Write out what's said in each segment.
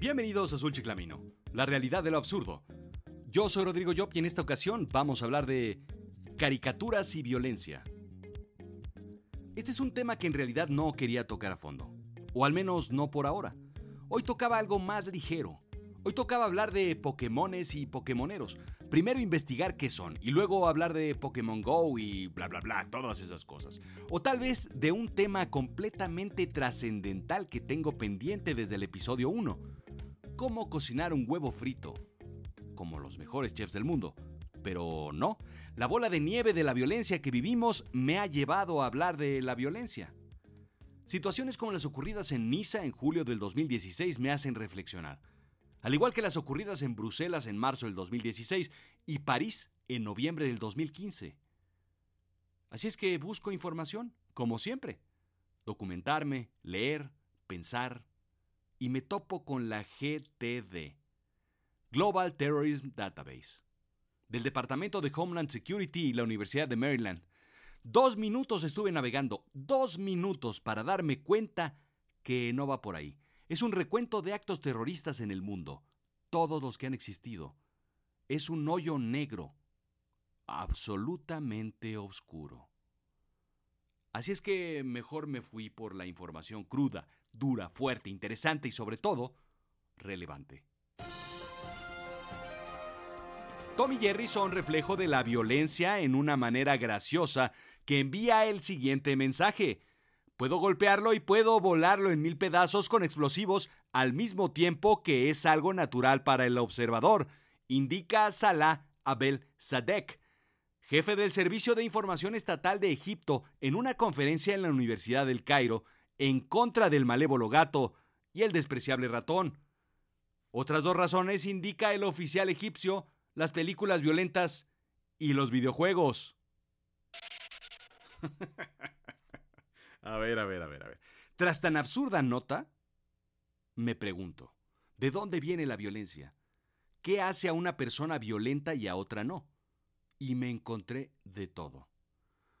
Bienvenidos a Azul Chiclamino, la realidad de lo absurdo. Yo soy Rodrigo Job y en esta ocasión vamos a hablar de caricaturas y violencia. Este es un tema que en realidad no quería tocar a fondo, o al menos no por ahora. Hoy tocaba algo más ligero. Hoy tocaba hablar de Pokémones y Pokémoneros. Primero investigar qué son y luego hablar de Pokémon Go y bla bla bla, todas esas cosas. O tal vez de un tema completamente trascendental que tengo pendiente desde el episodio 1. Cómo cocinar un huevo frito. Como los mejores chefs del mundo. Pero no, la bola de nieve de la violencia que vivimos me ha llevado a hablar de la violencia. Situaciones como las ocurridas en Niza en julio del 2016 me hacen reflexionar al igual que las ocurridas en Bruselas en marzo del 2016 y París en noviembre del 2015. Así es que busco información, como siempre, documentarme, leer, pensar, y me topo con la GTD, Global Terrorism Database, del Departamento de Homeland Security y la Universidad de Maryland. Dos minutos estuve navegando, dos minutos para darme cuenta que no va por ahí. Es un recuento de actos terroristas en el mundo, todos los que han existido. Es un hoyo negro, absolutamente oscuro. Así es que mejor me fui por la información cruda, dura, fuerte, interesante y sobre todo, relevante. Tom y Jerry son reflejo de la violencia en una manera graciosa que envía el siguiente mensaje. Puedo golpearlo y puedo volarlo en mil pedazos con explosivos al mismo tiempo que es algo natural para el observador, indica Salah Abel Sadek, jefe del Servicio de Información Estatal de Egipto, en una conferencia en la Universidad del Cairo en contra del malévolo gato y el despreciable ratón. Otras dos razones indica el oficial egipcio, las películas violentas y los videojuegos. A ver, a ver, a ver, a ver. Tras tan absurda nota, me pregunto, ¿de dónde viene la violencia? ¿Qué hace a una persona violenta y a otra no? Y me encontré de todo.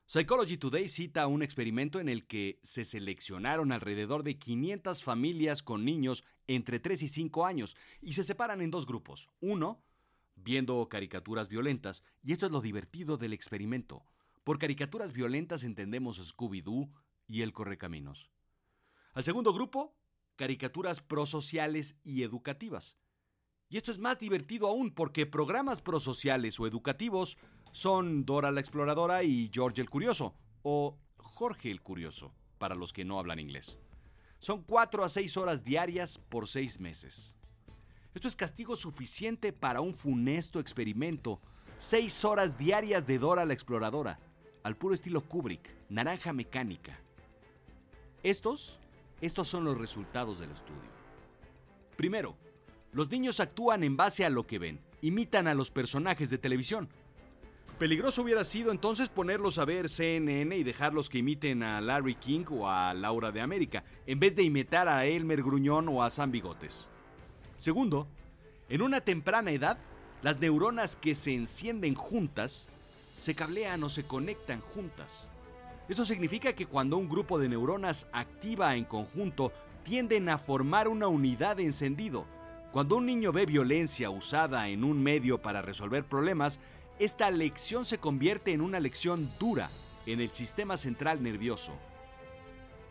Psychology Today cita un experimento en el que se seleccionaron alrededor de 500 familias con niños entre 3 y 5 años y se separan en dos grupos. Uno, viendo caricaturas violentas, y esto es lo divertido del experimento. Por caricaturas violentas entendemos Scooby-Doo, y El Correcaminos. Al segundo grupo, caricaturas prosociales y educativas. Y esto es más divertido aún porque programas prosociales o educativos son Dora la Exploradora y George el Curioso, o Jorge el Curioso, para los que no hablan inglés. Son cuatro a seis horas diarias por seis meses. Esto es castigo suficiente para un funesto experimento. Seis horas diarias de Dora la Exploradora, al puro estilo Kubrick, naranja mecánica. Estos, estos son los resultados del estudio. Primero, los niños actúan en base a lo que ven, imitan a los personajes de televisión. Peligroso hubiera sido entonces ponerlos a ver CNN y dejarlos que imiten a Larry King o a Laura de América, en vez de imitar a Elmer Gruñón o a Sam Bigotes. Segundo, en una temprana edad, las neuronas que se encienden juntas se cablean o se conectan juntas. Eso significa que cuando un grupo de neuronas activa en conjunto, tienden a formar una unidad de encendido. Cuando un niño ve violencia usada en un medio para resolver problemas, esta lección se convierte en una lección dura en el sistema central nervioso.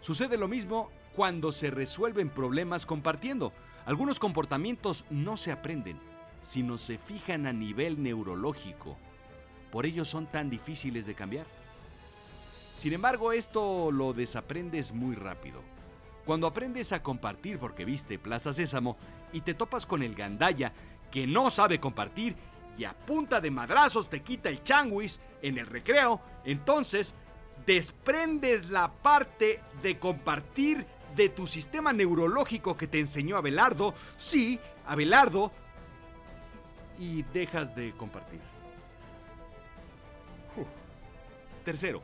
Sucede lo mismo cuando se resuelven problemas compartiendo. Algunos comportamientos no se aprenden, sino se fijan a nivel neurológico. Por ello son tan difíciles de cambiar. Sin embargo, esto lo desaprendes muy rápido. Cuando aprendes a compartir porque viste Plaza Sésamo y te topas con el gandaya que no sabe compartir y a punta de madrazos te quita el changuis en el recreo, entonces desprendes la parte de compartir de tu sistema neurológico que te enseñó Abelardo, sí, Abelardo, y dejas de compartir. Tercero,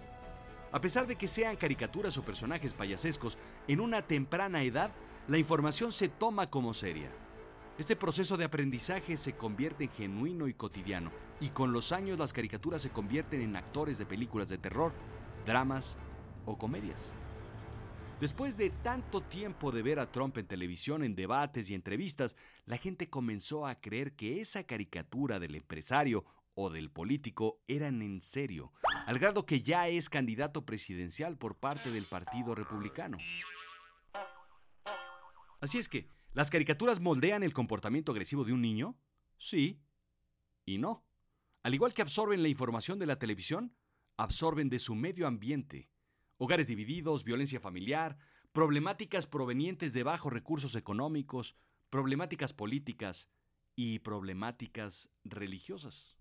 a pesar de que sean caricaturas o personajes payasescos, en una temprana edad la información se toma como seria. Este proceso de aprendizaje se convierte en genuino y cotidiano, y con los años las caricaturas se convierten en actores de películas de terror, dramas o comedias. Después de tanto tiempo de ver a Trump en televisión, en debates y entrevistas, la gente comenzó a creer que esa caricatura del empresario o del político eran en serio, al grado que ya es candidato presidencial por parte del Partido Republicano. Así es que, ¿las caricaturas moldean el comportamiento agresivo de un niño? Sí y no. Al igual que absorben la información de la televisión, absorben de su medio ambiente hogares divididos, violencia familiar, problemáticas provenientes de bajos recursos económicos, problemáticas políticas y problemáticas religiosas.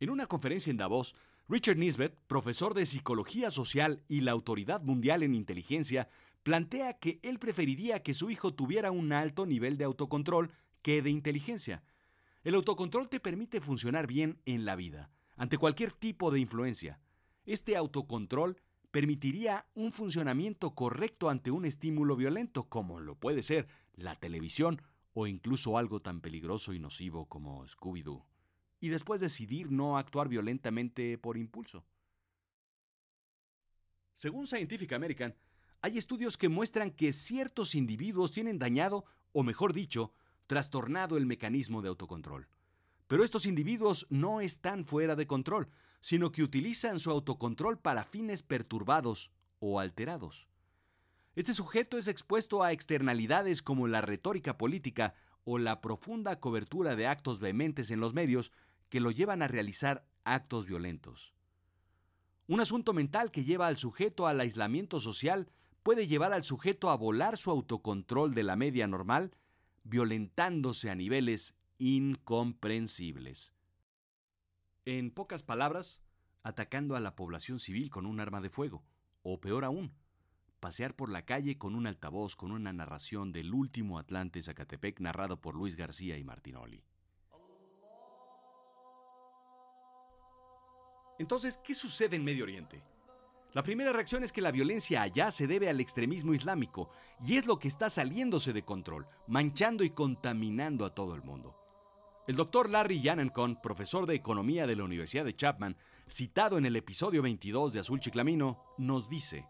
En una conferencia en Davos, Richard Nisbet, profesor de Psicología Social y la Autoridad Mundial en Inteligencia, plantea que él preferiría que su hijo tuviera un alto nivel de autocontrol que de inteligencia. El autocontrol te permite funcionar bien en la vida, ante cualquier tipo de influencia. Este autocontrol permitiría un funcionamiento correcto ante un estímulo violento, como lo puede ser la televisión o incluso algo tan peligroso y nocivo como Scooby-Doo, y después decidir no actuar violentamente por impulso. Según Scientific American, hay estudios que muestran que ciertos individuos tienen dañado, o mejor dicho, trastornado el mecanismo de autocontrol. Pero estos individuos no están fuera de control, sino que utilizan su autocontrol para fines perturbados o alterados. Este sujeto es expuesto a externalidades como la retórica política o la profunda cobertura de actos vehementes en los medios que lo llevan a realizar actos violentos. Un asunto mental que lleva al sujeto al aislamiento social puede llevar al sujeto a volar su autocontrol de la media normal, violentándose a niveles incomprensibles. En pocas palabras, atacando a la población civil con un arma de fuego, o peor aún, pasear por la calle con un altavoz con una narración del último Atlante Zacatepec narrado por Luis García y Martinoli. Entonces, ¿qué sucede en Medio Oriente? La primera reacción es que la violencia allá se debe al extremismo islámico y es lo que está saliéndose de control, manchando y contaminando a todo el mundo. El doctor Larry Yannencon, profesor de economía de la Universidad de Chapman, citado en el episodio 22 de Azul Chiclamino, nos dice,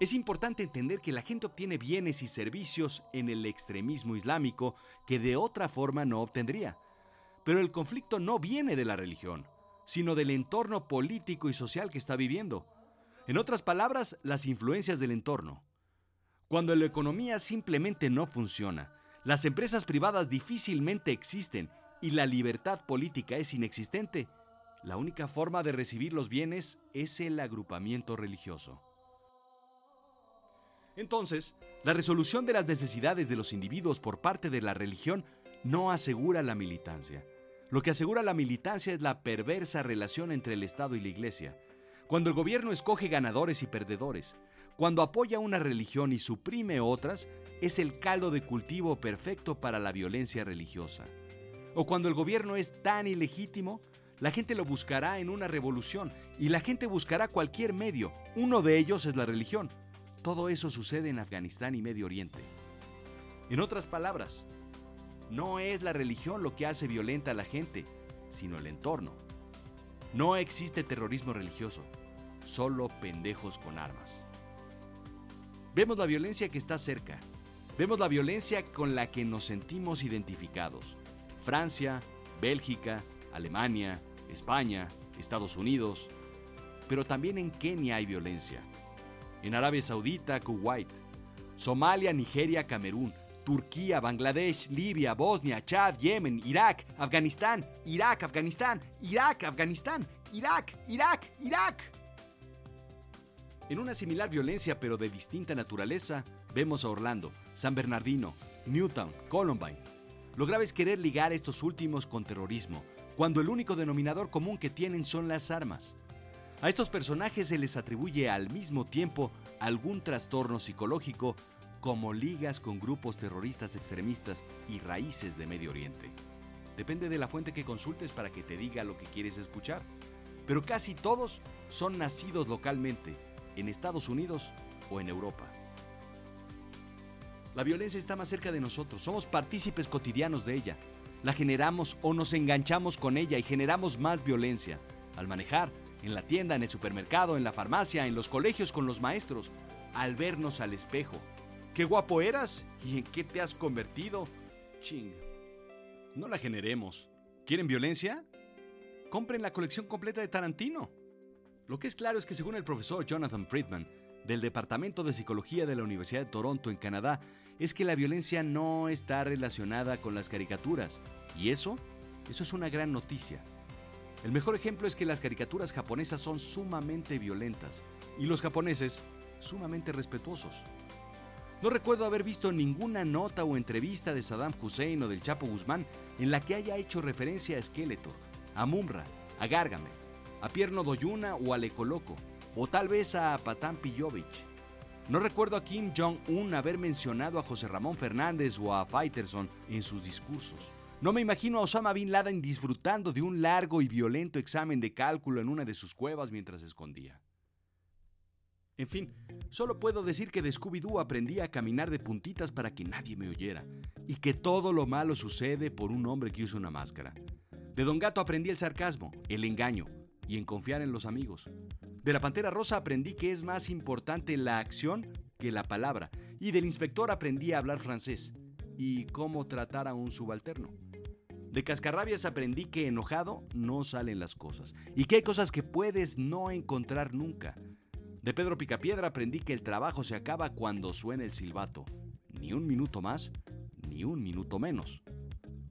es importante entender que la gente obtiene bienes y servicios en el extremismo islámico que de otra forma no obtendría. Pero el conflicto no viene de la religión, sino del entorno político y social que está viviendo. En otras palabras, las influencias del entorno. Cuando la economía simplemente no funciona, las empresas privadas difícilmente existen y la libertad política es inexistente. La única forma de recibir los bienes es el agrupamiento religioso. Entonces, la resolución de las necesidades de los individuos por parte de la religión no asegura la militancia. Lo que asegura la militancia es la perversa relación entre el Estado y la Iglesia. Cuando el gobierno escoge ganadores y perdedores, cuando apoya una religión y suprime otras, es el caldo de cultivo perfecto para la violencia religiosa. O cuando el gobierno es tan ilegítimo, la gente lo buscará en una revolución y la gente buscará cualquier medio. Uno de ellos es la religión. Todo eso sucede en Afganistán y Medio Oriente. En otras palabras, no es la religión lo que hace violenta a la gente, sino el entorno. No existe terrorismo religioso, solo pendejos con armas. Vemos la violencia que está cerca, Vemos la violencia con la que nos sentimos identificados. Francia, Bélgica, Alemania, España, Estados Unidos. Pero también en Kenia hay violencia. En Arabia Saudita, Kuwait. Somalia, Nigeria, Camerún. Turquía, Bangladesh, Libia, Bosnia, Chad, Yemen, Irak, Afganistán, Irak, Afganistán, Irak, Afganistán, Irak, Irak, Irak. En una similar violencia pero de distinta naturaleza, vemos a Orlando, San Bernardino, Newtown, Columbine. Lo grave es querer ligar estos últimos con terrorismo, cuando el único denominador común que tienen son las armas. A estos personajes se les atribuye al mismo tiempo algún trastorno psicológico como ligas con grupos terroristas extremistas y raíces de Medio Oriente. Depende de la fuente que consultes para que te diga lo que quieres escuchar. Pero casi todos son nacidos localmente, en Estados Unidos o en Europa. La violencia está más cerca de nosotros, somos partícipes cotidianos de ella. La generamos o nos enganchamos con ella y generamos más violencia. Al manejar, en la tienda, en el supermercado, en la farmacia, en los colegios con los maestros. al vernos al espejo. ¡Qué guapo eras! ¿Y en qué te has convertido? Ching. No la generemos. ¿Quieren violencia? Compren la colección completa de Tarantino. Lo que es claro es que según el profesor Jonathan Friedman, del Departamento de Psicología de la Universidad de Toronto en Canadá, es que la violencia no está relacionada con las caricaturas. Y eso, eso es una gran noticia. El mejor ejemplo es que las caricaturas japonesas son sumamente violentas y los japoneses sumamente respetuosos. No recuerdo haber visto ninguna nota o entrevista de Saddam Hussein o del Chapo Guzmán en la que haya hecho referencia a Skeletor, a Mumra, a Gargamel, a Pierno Doyuna o al Ecoloco, o tal vez a Patán Pijovic. No recuerdo a Kim Jong-un haber mencionado a José Ramón Fernández o a Faitelson en sus discursos. No me imagino a Osama Bin Laden disfrutando de un largo y violento examen de cálculo en una de sus cuevas mientras se escondía. En fin, solo puedo decir que de Scooby-Doo aprendí a caminar de puntitas para que nadie me oyera, y que todo lo malo sucede por un hombre que usa una máscara. De Don Gato aprendí el sarcasmo, el engaño, y en confiar en los amigos. De la Pantera Rosa aprendí que es más importante la acción que la palabra, y del inspector aprendí a hablar francés, y cómo tratar a un subalterno. De Cascarrabias aprendí que enojado no salen las cosas, y que hay cosas que puedes no encontrar nunca, de Pedro Picapiedra aprendí que el trabajo se acaba cuando suena el silbato. Ni un minuto más, ni un minuto menos.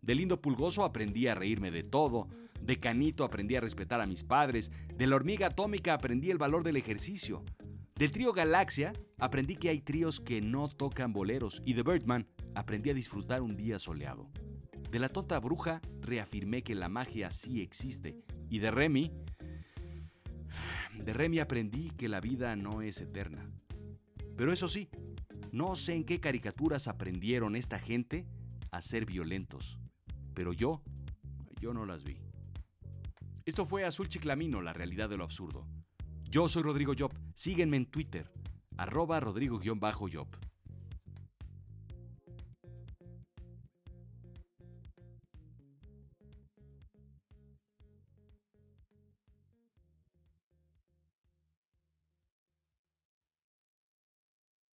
De Lindo Pulgoso aprendí a reírme de todo. De Canito aprendí a respetar a mis padres. De la hormiga atómica aprendí el valor del ejercicio. Del trío Galaxia aprendí que hay tríos que no tocan boleros. Y de Birdman aprendí a disfrutar un día soleado. De la tonta bruja reafirmé que la magia sí existe. Y de Remy de Remy aprendí que la vida no es eterna. Pero eso sí, no sé en qué caricaturas aprendieron esta gente a ser violentos. Pero yo, yo no las vi. Esto fue Azul Chiclamino, la realidad de lo absurdo. Yo soy Rodrigo Job. Síguenme en Twitter, arroba Rodrigo-Job.